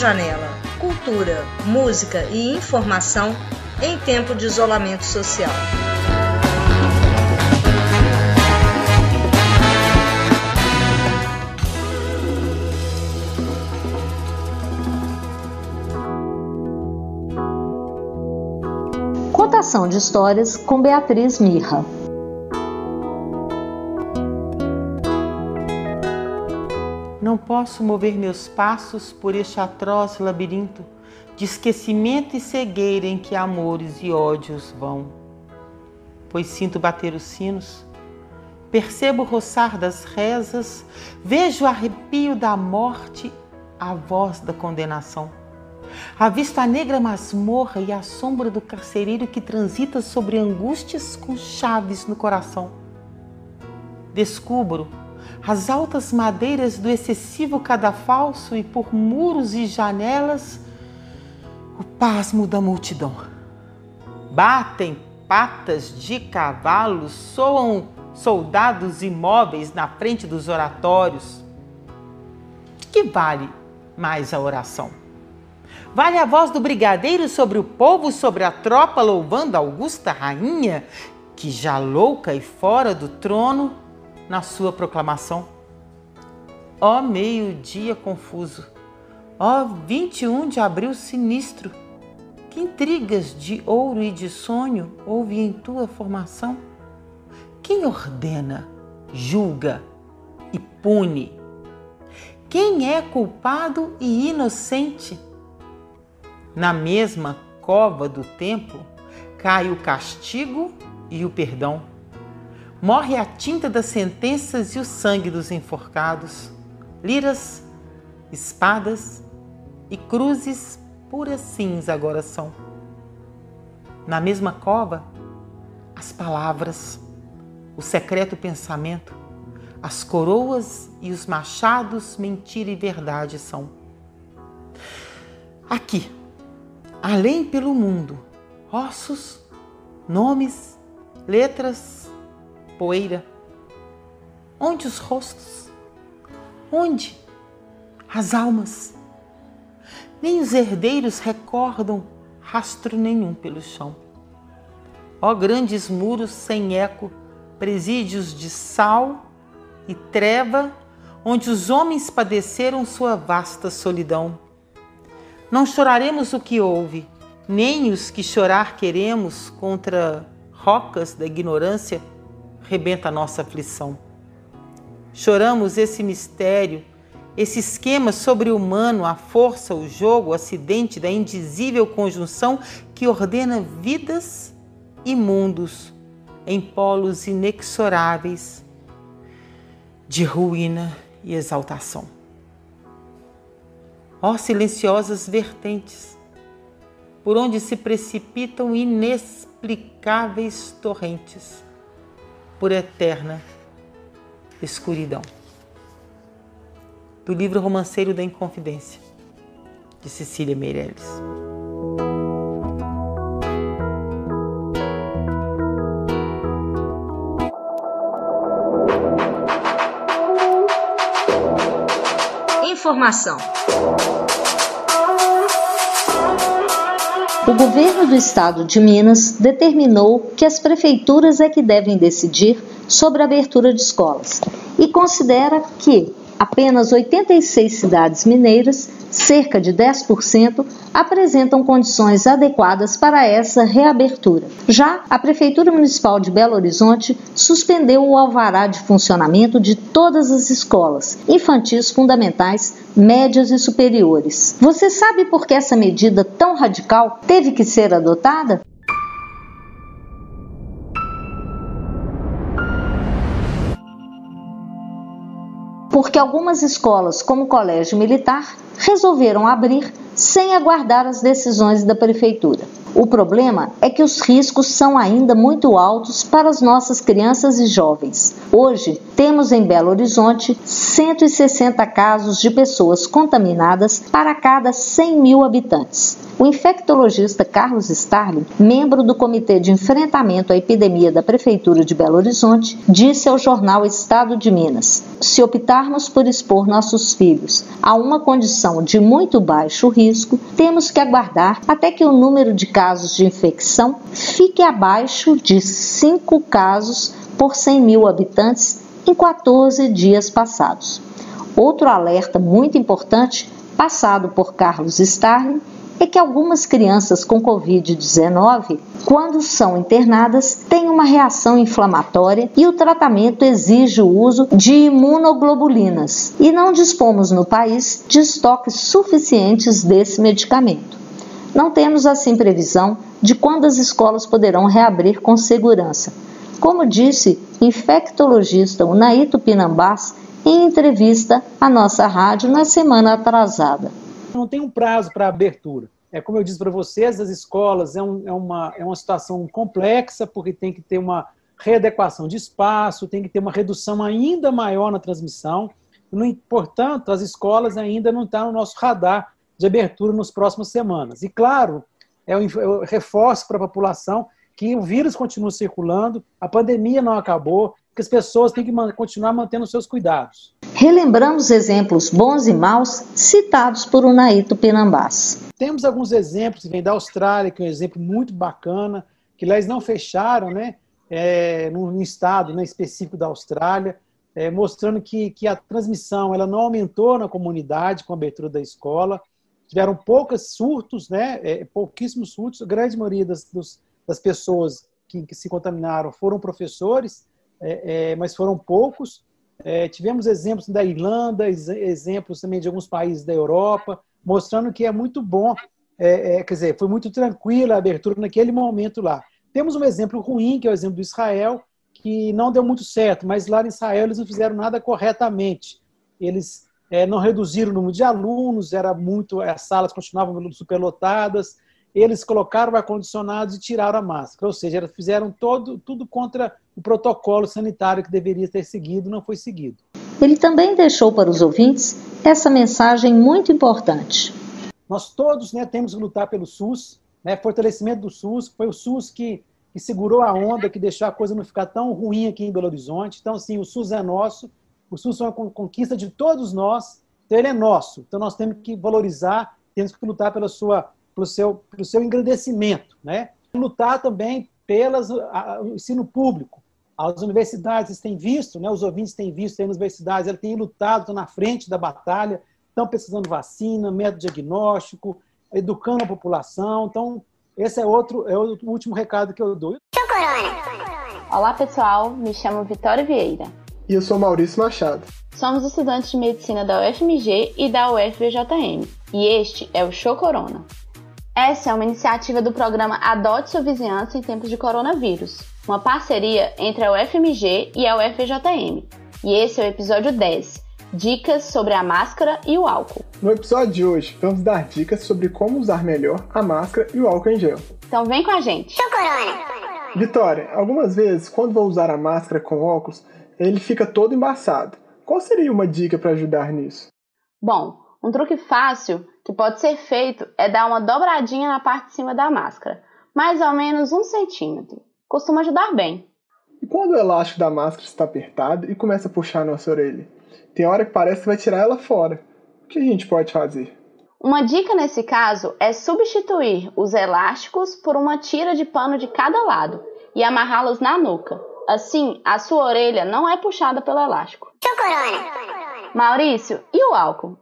Janela. Cultura, música e informação em tempo de isolamento social. Contação de histórias com Beatriz Mirra. Não posso mover meus passos por este atroz labirinto de esquecimento e cegueira em que amores e ódios vão. Pois sinto bater os sinos, percebo o roçar das rezas, vejo o arrepio da morte, a voz da condenação. Avisto a negra masmorra e a sombra do carcereiro que transita sobre angústias com chaves no coração. Descubro as altas madeiras do excessivo cadafalso e por muros e janelas o pasmo da multidão. Batem patas de cavalos, soam soldados imóveis na frente dos oratórios. Que vale mais a oração? Vale a voz do brigadeiro sobre o povo, sobre a tropa, louvando a augusta rainha, que já louca e fora do trono, na sua proclamação. Ó meio-dia confuso, ó 21 de abril sinistro, que intrigas de ouro e de sonho houve em tua formação? Quem ordena, julga e pune? Quem é culpado e inocente? Na mesma cova do tempo cai o castigo e o perdão. Morre a tinta das sentenças e o sangue dos enforcados. Liras, espadas e cruzes puras cinza agora são. Na mesma cova, as palavras, o secreto pensamento, as coroas e os machados, mentira e verdade são. Aqui, além pelo mundo, ossos, nomes, letras, poeira? Onde os rostos? Onde as almas? Nem os herdeiros recordam rastro nenhum pelo chão. Ó grandes muros sem eco, presídios de sal e treva, onde os homens padeceram sua vasta solidão. Não choraremos o que houve, nem os que chorar queremos contra rocas da ignorância rebenta a nossa aflição. Choramos esse mistério, esse esquema sobre-humano, a força, o jogo, o acidente da indizível conjunção que ordena vidas e mundos em polos inexoráveis de ruína e exaltação. Ó silenciosas vertentes, por onde se precipitam inexplicáveis torrentes por eterna escuridão. Do livro Romanceiro da Inconfidência, de Cecília Meirelles. Informação O governo do estado de Minas determinou que as prefeituras é que devem decidir sobre a abertura de escolas e considera que apenas 86 cidades mineiras, cerca de 10%, apresentam condições adequadas para essa reabertura. Já a Prefeitura Municipal de Belo Horizonte suspendeu o alvará de funcionamento de todas as escolas, infantis fundamentais, médias e superiores. Você sabe por que essa medida tão radical teve que ser adotada? Algumas escolas, como o Colégio Militar, resolveram abrir sem aguardar as decisões da prefeitura. O problema é que os riscos são ainda muito altos para as nossas crianças e jovens. Hoje, temos em Belo Horizonte 160 casos de pessoas contaminadas para cada 100 mil habitantes. O infectologista Carlos Starling, membro do Comitê de Enfrentamento à Epidemia da Prefeitura de Belo Horizonte, disse ao jornal Estado de Minas: Se optarmos por expor nossos filhos a uma condição de muito baixo risco, temos que aguardar até que o número de casos de infecção fique abaixo de 5 casos por 100 mil habitantes em 14 dias passados. Outro alerta muito importante, passado por Carlos Starling, é que algumas crianças com Covid-19, quando são internadas, têm uma reação inflamatória e o tratamento exige o uso de imunoglobulinas e não dispomos no país de estoques suficientes desse medicamento. Não temos assim previsão de quando as escolas poderão reabrir com segurança. Como disse infectologista Unaí Tupinambás em entrevista à nossa rádio na semana atrasada não tem um prazo para abertura. É como eu disse para vocês, as escolas é, um, é, uma, é uma situação complexa, porque tem que ter uma readequação de espaço, tem que ter uma redução ainda maior na transmissão. No, portanto, as escolas ainda não estão no nosso radar de abertura nos próximas semanas. E, claro, eu, eu reforço para a população que o vírus continua circulando, a pandemia não acabou, que as pessoas têm que continuar mantendo seus cuidados. Relembramos exemplos bons e maus citados por Unaíto Pinambás. Temos alguns exemplos que vêm da Austrália, que é um exemplo muito bacana, que lá eles não fecharam, né? É, num estado né, específico da Austrália, é, mostrando que, que a transmissão ela não aumentou na comunidade com a abertura da escola. Tiveram poucos surtos, né, é, pouquíssimos surtos. A grande maioria das, dos, das pessoas que, que se contaminaram foram professores, é, é, mas foram poucos. É, tivemos exemplos da Irlanda, exemplos também de alguns países da Europa, mostrando que é muito bom, é, é, quer dizer, foi muito tranquila a abertura naquele momento lá. Temos um exemplo ruim, que é o exemplo do Israel, que não deu muito certo, mas lá em Israel eles não fizeram nada corretamente. Eles é, não reduziram o número de alunos, era muito, as salas continuavam superlotadas, eles colocaram ar-condicionado e tiraram a máscara. Ou seja, eles fizeram todo, tudo contra o protocolo sanitário que deveria ter seguido, não foi seguido. Ele também deixou para os ouvintes essa mensagem muito importante. Nós todos né, temos que lutar pelo SUS, né, fortalecimento do SUS. Foi o SUS que, que segurou a onda, que deixou a coisa não ficar tão ruim aqui em Belo Horizonte. Então, sim, o SUS é nosso, o SUS é uma conquista de todos nós, então ele é nosso. Então, nós temos que valorizar, temos que lutar pela sua para o seu, seu engrandecimento. Né? Lutar também pelo ensino público. As universidades têm visto, né, os ouvintes têm visto as universidades, elas têm lutado, estão na frente da batalha, estão precisando de vacina, método diagnóstico, educando a população. Então, esse é outro, é o último recado que eu dou. Olá, pessoal. Me chamo Vitória Vieira. E eu sou Maurício Machado. Somos estudantes de medicina da UFMG e da UFVJM. E este é o Show Corona. Essa é uma iniciativa do programa Adote Sua Vizinhança em Tempos de Coronavírus, uma parceria entre a UFMG e a UFJM. E esse é o episódio 10, Dicas sobre a máscara e o álcool. No episódio de hoje, vamos dar dicas sobre como usar melhor a máscara e o álcool em gel. Então vem com a gente! Vitória, algumas vezes, quando vou usar a máscara com óculos, ele fica todo embaçado. Qual seria uma dica para ajudar nisso? Bom, um truque fácil que pode ser feito é dar uma dobradinha na parte de cima da máscara, mais ou menos um centímetro. Costuma ajudar bem. E quando o elástico da máscara está apertado e começa a puxar a nossa orelha? Tem hora que parece que vai tirar ela fora. O que a gente pode fazer? Uma dica nesse caso é substituir os elásticos por uma tira de pano de cada lado e amarrá-los na nuca. Assim, a sua orelha não é puxada pelo elástico. Maurício, e o álcool?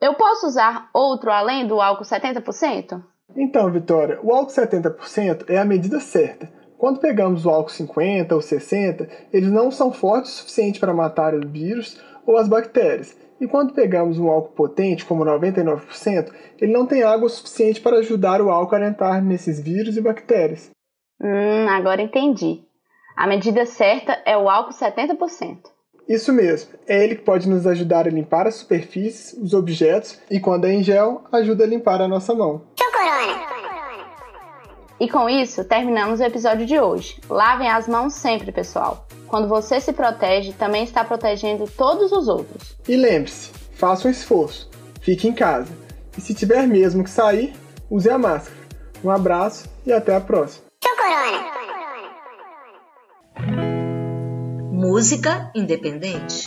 Eu posso usar outro além do álcool 70%? Então, Vitória, o álcool 70% é a medida certa. Quando pegamos o álcool 50 ou 60, eles não são fortes o suficiente para matar os vírus ou as bactérias. E quando pegamos um álcool potente, como 99%, ele não tem água suficiente para ajudar o álcool a entrar nesses vírus e bactérias. Hum, agora entendi. A medida certa é o álcool 70%. Isso mesmo, é ele que pode nos ajudar a limpar as superfícies, os objetos e, quando é em gel, ajuda a limpar a nossa mão. E com isso, terminamos o episódio de hoje. Lavem as mãos sempre, pessoal. Quando você se protege, também está protegendo todos os outros. E lembre-se, faça um esforço, fique em casa. E se tiver mesmo que sair, use a máscara. Um abraço e até a próxima. Música independente.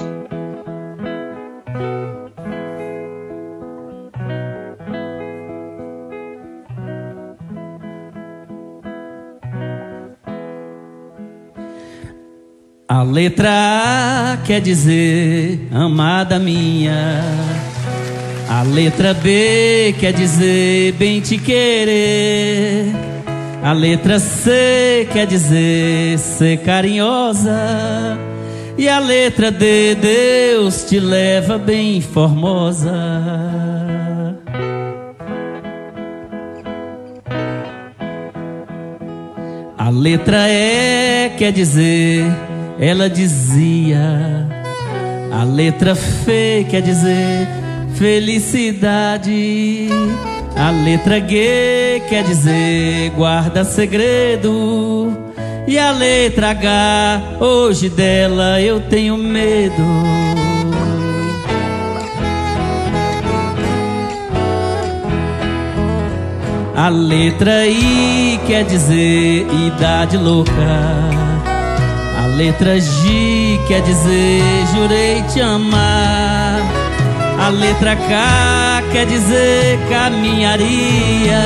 A letra A quer dizer amada minha. A letra B quer dizer bem te querer. A letra C quer dizer ser carinhosa. E a letra D, Deus te leva bem formosa. A letra E quer dizer ela dizia. A letra F quer dizer felicidade. A letra G quer dizer guarda segredo. E a letra H, hoje dela eu tenho medo. A letra I quer dizer idade louca letra G quer dizer jurei te amar. A letra K quer dizer caminharia.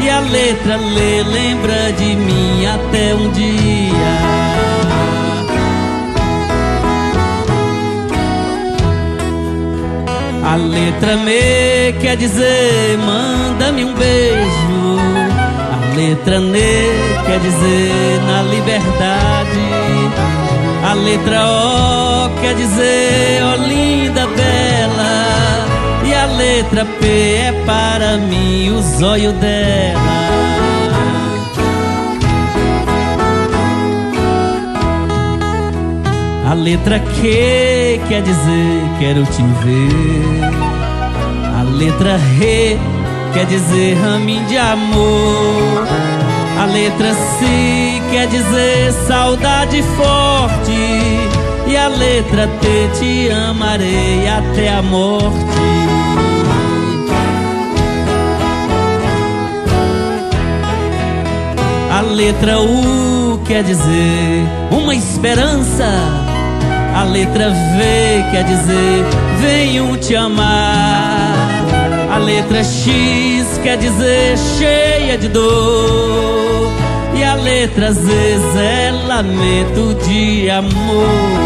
E a letra L lembra de mim até um dia. A letra M quer dizer manda-me um beijo letra N quer dizer na liberdade. A letra O quer dizer letra P é para mim o zóio dela. A letra Q quer dizer quero te ver. A letra R quer dizer raminho de amor. A letra C quer dizer saudade forte. E a letra T te amarei até a morte. Letra U quer dizer uma esperança. A letra V quer dizer venho te amar. A letra X quer dizer cheia de dor. E a letra Z é lamento de amor.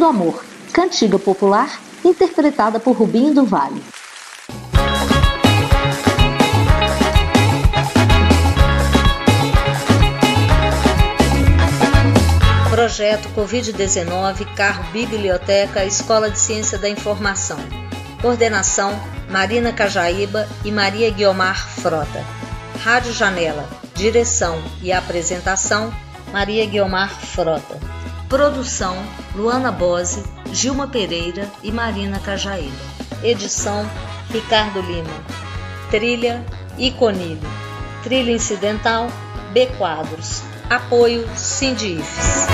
Do Amor, cantiga popular interpretada por Rubinho do Vale. Projeto Covid-19 Carro Biblioteca Escola de Ciência da Informação. Coordenação Marina Cajaíba e Maria Guiomar Frota. Rádio Janela. Direção e apresentação Maria Guiomar Frota. Produção Luana Bose, Gilma Pereira e Marina Cajaíba. Edição Ricardo Lima. Trilha Iconilho. Trilha incidental B Quadros. Apoio Sindifes.